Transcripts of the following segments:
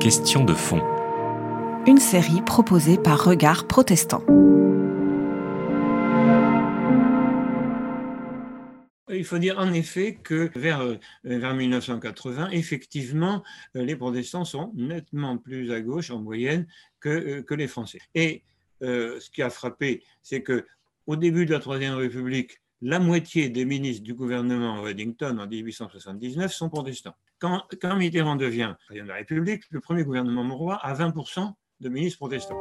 Question de fond. Une série proposée par Regard Protestant. Il faut dire en effet que vers, euh, vers 1980, effectivement, euh, les protestants sont nettement plus à gauche en moyenne que, euh, que les Français. Et ce qui a frappé, c'est que au début de la Troisième République, la moitié des ministres du gouvernement Reddington en 1879 sont protestants. Quand, Mitterrand devient président de la République, le premier gouvernement Mauroy a 20% de ministres protestants.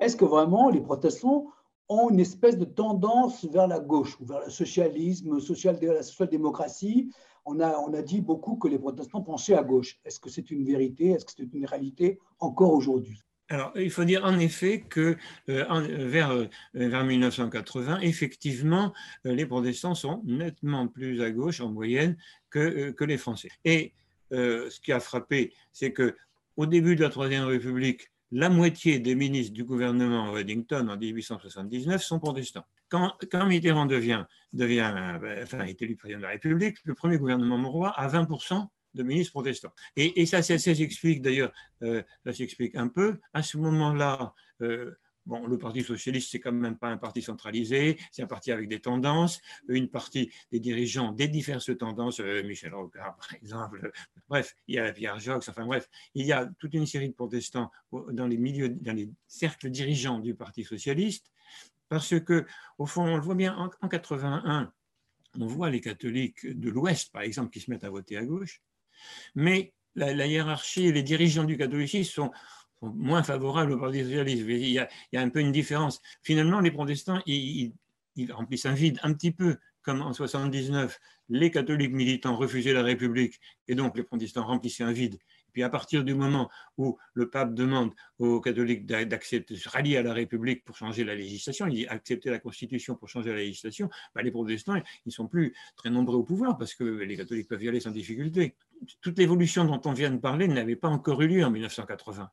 Est-ce que vraiment les protestants ont une espèce de tendance vers la gauche, vers le socialisme, social, la social-démocratie on a, on a dit beaucoup que les protestants pensaient à gauche. Est-ce que c'est une vérité? Est-ce que c'est une réalité encore aujourd'hui? Alors, il faut dire en effet que euh, vers, euh, vers 1980, effectivement, euh, les protestants sont nettement plus à gauche en moyenne que, que les Français. Et ce qui a frappé, c'est que au début de la Troisième République, la moitié des ministres du gouvernement Reddington en 1879 sont protestants. Quand, Mitterrand devient, devient enfin, est élu président de la République, le premier gouvernement Mauroy a 20% de ministres protestants. Et, ça, ça, s'explique d'ailleurs, euh, ça s'explique un peu. À ce moment-là, euh, Bon, le Parti socialiste, c'est quand même pas un parti centralisé, c'est un parti avec des tendances. Une partie des dirigeants des diverses tendances, euh, Michel Rocard par exemple, bref, il y a Pierre Jox, enfin bref, il y a toute une série de protestants dans les milieux, dans les cercles dirigeants du Parti socialiste, parce que, au fond, on le voit bien en, en 81, on voit les catholiques de l'Ouest, par exemple, qui se mettent à voter à gauche, mais la, hiérarchie les dirigeants du catholicisme sont, moins favorables au Parti socialiste. Il y, a, un peu une différence. Finalement, les protestants, ils, remplissent un vide un petit peu comme en 79, les catholiques militants refusaient la République et donc les protestants remplissaient un vide. Puis à partir du moment où le pape demande aux catholiques d'accepter, de se rallier à la République pour changer la législation, il dit accepter la Constitution pour changer la législation, bah, les protestants, ils ne sont plus très nombreux au pouvoir parce que les catholiques peuvent y aller sans difficulté. Toute l'évolution dont on vient de parler n'avait pas encore eu lieu en 1980.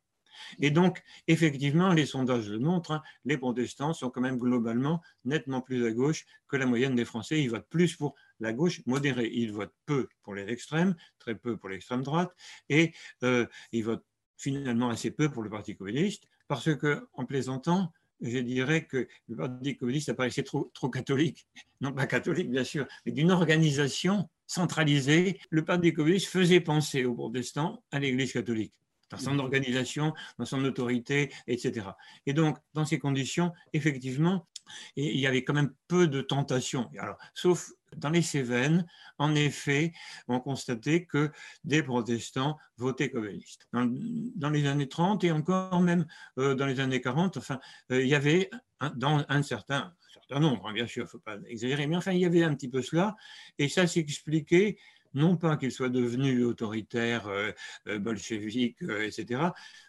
Et donc, effectivement, les sondages le montrent, hein, les protestants sont quand même globalement nettement plus à gauche que la moyenne des Français. Ils votent plus pour la gauche modérée. Ils votent peu pour les extrêmes, très peu pour l'extrême droite, et euh, ils votent finalement assez peu pour le Parti communiste, parce que, en plaisantant, je dirais que le Parti communiste apparaissait trop, trop catholique. Non pas catholique, bien sûr, mais d'une organisation centralisée. Le Parti communiste faisait penser aux protestants à l'Église catholique dans son organisation, dans son autorité, etc. Et donc, dans ces conditions, effectivement, il y avait quand même peu de tentations. Alors, sauf dans les Cévennes, en effet, on constatait que des protestants votaient communistes. Dans, les années 30 et encore même euh, dans les années 40, enfin, euh, il y avait dans un certain, certain nombre, hein, bien sûr, il ne faut pas exagérer, mais enfin, il y avait un petit peu cela, et ça s'expliquait non pas qu'il soit devenu autoritaire, euh, euh, bolchevique, euh, etc.,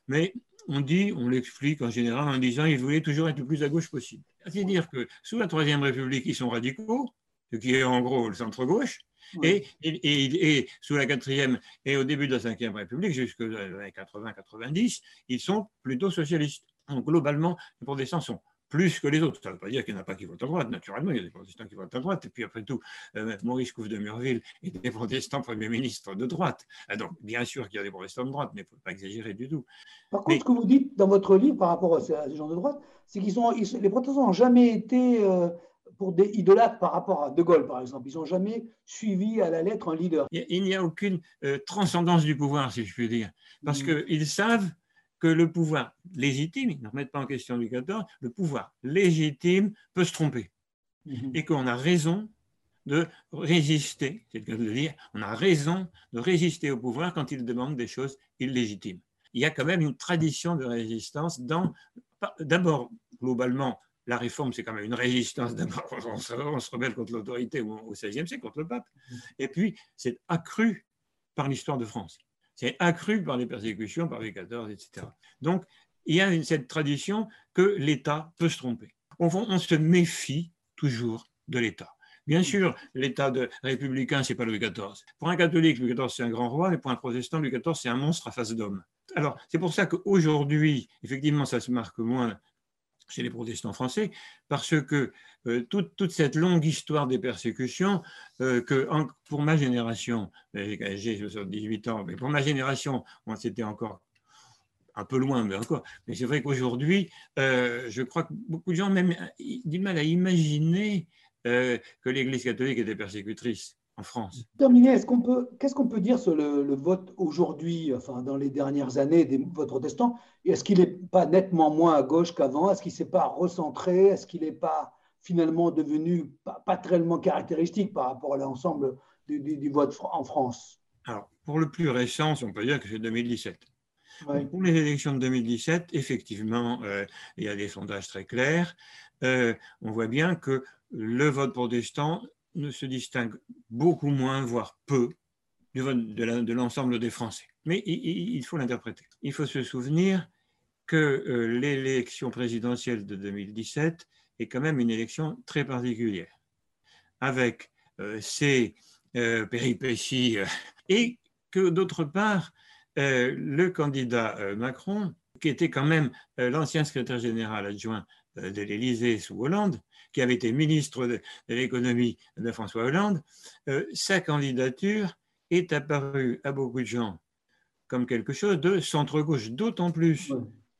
mais on dit, on l'explique en général en disant qu'il voulait toujours être le plus à gauche possible. C'est-à-dire que sous la Troisième République, ils sont radicaux, ce qui est en gros le centre-gauche, et, et, sous la quatrième et au début de la cinquième République, jusqu'aux années 80-90, ils sont plutôt socialistes. Donc globalement, les protestants sont plus que les autres. Ça ne veut pas dire qu'il n'y en a pas qui votent à droite. Naturellement, il y a des protestants qui votent à droite. Et puis, après tout, euh, Maurice Couve de Murville est des protestants Premier ministre de droite. Ah, donc, bien sûr qu'il y a des protestants de droite, mais il ne faut pas exagérer du tout. Par contre, ce que vous dites dans votre livre par rapport à ces gens de droite, c'est qu'ils sont, les protestants n'ont jamais été euh, pour des idolâtres par rapport à De Gaulle, par exemple. Ils n'ont jamais suivi à la lettre un leader. Il n'y a aucune euh, transcendance du pouvoir, si je puis dire. Parce mmh. qu'ils savent que le pouvoir légitime, ils ne remettent pas en question Louis XIV, le pouvoir légitime peut se tromper. Mhm. Et qu'on a raison de résister, c'est le cas de le dire, on a raison de résister au pouvoir quand il demande des choses illégitimes. Il y a quand même une tradition de résistance dans, d'abord, globalement, la réforme, c'est quand même une résistance. D'abord, on se, rebelle contre l'autorité au XVIe siècle, contre le pape. Mhm. Et puis, c'est accru par l'histoire de France. C'est accru par les persécutions, par les 14, etc. Donc, il y a cette tradition que l'État peut se tromper. Au fond, on se méfie toujours de l'État. Bien sûr, l'État républicain, ce n'est pas Louis XIV. Pour un catholique, Louis XIV, c'est un grand roi, et pour un protestant, Louis XIV, c'est un monstre à face d'homme. Alors, c'est pour ça qu'aujourd'hui, effectivement, ça se marque moins chez les protestants français, parce que euh, toute, cette longue histoire des persécutions, euh, que pour ma génération, j'ai 18 ans, mais pour ma génération, c'était encore un peu loin, mais encore. Mais c'est vrai qu'aujourd'hui, euh, je crois que beaucoup de gens même du mal à imaginer que l'Église catholique était persécutrice en France. Terminé, est-ce qu'on peut, qu'est-ce qu'on peut dire sur le, vote aujourd'hui, enfin dans les dernières années des votes protestants? Est-ce qu'il n'est pas nettement moins à gauche qu'avant? Est-ce qu'il ne s'est pas recentré? Est-ce qu'il n'est pas finalement devenu pas, pas, tellement caractéristique par rapport à l'ensemble du, vote en France? Alors, pour le plus récent, on peut dire que c'est 2017. Pour les élections de 2017, effectivement, euh, il y a des sondages très clairs. Euh, on voit bien que le vote protestant ne se distingue beaucoup moins, voire peu, de l'ensemble des Français. Mais il, faut l'interpréter. Il faut se souvenir que euh, l'élection présidentielle de 2017 est quand même une élection très particulière, avec euh, ses euh, péripéties, et que d'autre part, le candidat Macron, qui était quand même l'ancien secrétaire général adjoint de l'Élysée sous Hollande, qui avait été ministre de, l'économie de François Hollande, euh, sa candidature est apparue à beaucoup de gens comme quelque chose de centre-gauche, d'autant plus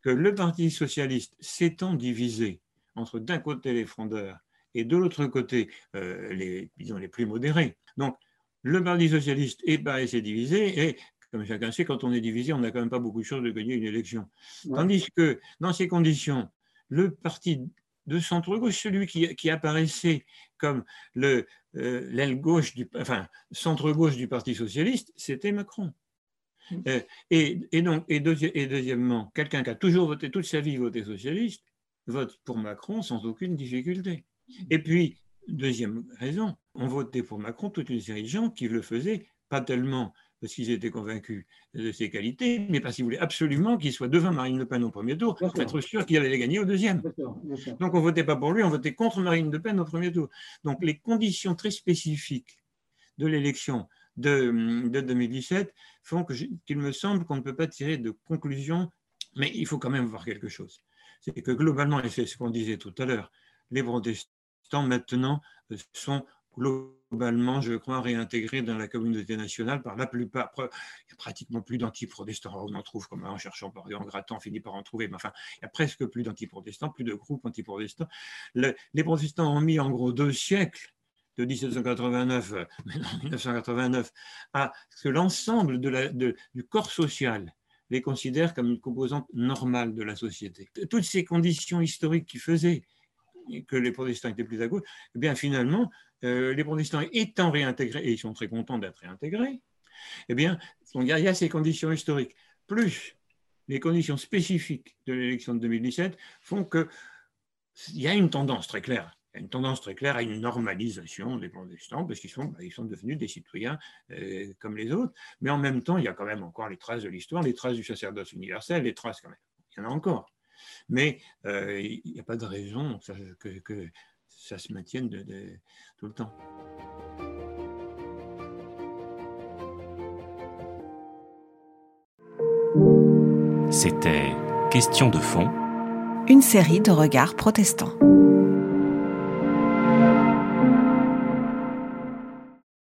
que le Parti socialiste s'étant divisé entre d'un côté les frondeurs et de l'autre côté euh, les, disons, les plus modérés. Donc, le Parti socialiste est pas assez divisé et comme chacun sait, quand on est divisé, on n'a quand même pas beaucoup de choses de gagner une élection. Tandis que, dans ces conditions, le parti de centre-gauche, celui qui, apparaissait comme euh, l'aile gauche, du, enfin, centre-gauche du Parti socialiste, c'était Macron. Mm. Euh, et, donc, et, deuxièmement, quelqu'un qui a toujours voté toute sa vie voté socialiste, vote pour Macron sans aucune difficulté. Et puis, deuxième raison, on votait pour Macron toute une série de gens qui le faisaient pas tellement parce qu'ils étaient convaincus de ses qualités, mais parce qu'ils voulaient absolument qu'il soit devant Marine Le Pen au premier tour pour être sûr qu'il allait gagner au deuxième. Donc on ne votait pas pour lui, on votait contre Marine Le Pen au premier tour. Donc les conditions très spécifiques de l'élection de, 2017 font qu'il me semble qu'on ne peut pas tirer de conclusion, mais il faut quand même voir quelque chose. C'est que globalement, et c'est ce qu'on disait tout à l'heure, les protestants maintenant sont globalement, je crois, réintégrés dans la communauté nationale par la plupart. Il n'y a pratiquement plus d'anti-protestants. On en trouve comme en cherchant, en grattant, on finit par en trouver. Mais enfin, il n'y a presque plus d'anti-protestants, plus de groupes anti-protestants. les protestants ont mis en gros deux siècles de 1789, 1989, à ce que l'ensemble du corps social les considère comme une composante normale de la société. Toutes ces conditions historiques qui faisaient que les protestants étaient plus à gauche, eh bien finalement, euh, les protestants étant réintégrés, et ils sont très contents d'être réintégrés, eh bien, il y, a, ces conditions historiques, plus les conditions spécifiques de l'élection de 2017 font qu'il y a une tendance très claire. Il y a une tendance très claire à une normalisation des protestants, parce qu'ils sont, ils sont devenus des citoyens euh, comme les autres. Mais en même temps, il y a quand même encore les traces de l'histoire, les traces du sacerdoce universel, les traces quand même. Il y en a encore. Mais euh, il n'y a pas de raison que, ça se maintienne tout le temps. C'était Question de fond, une série de regards protestants.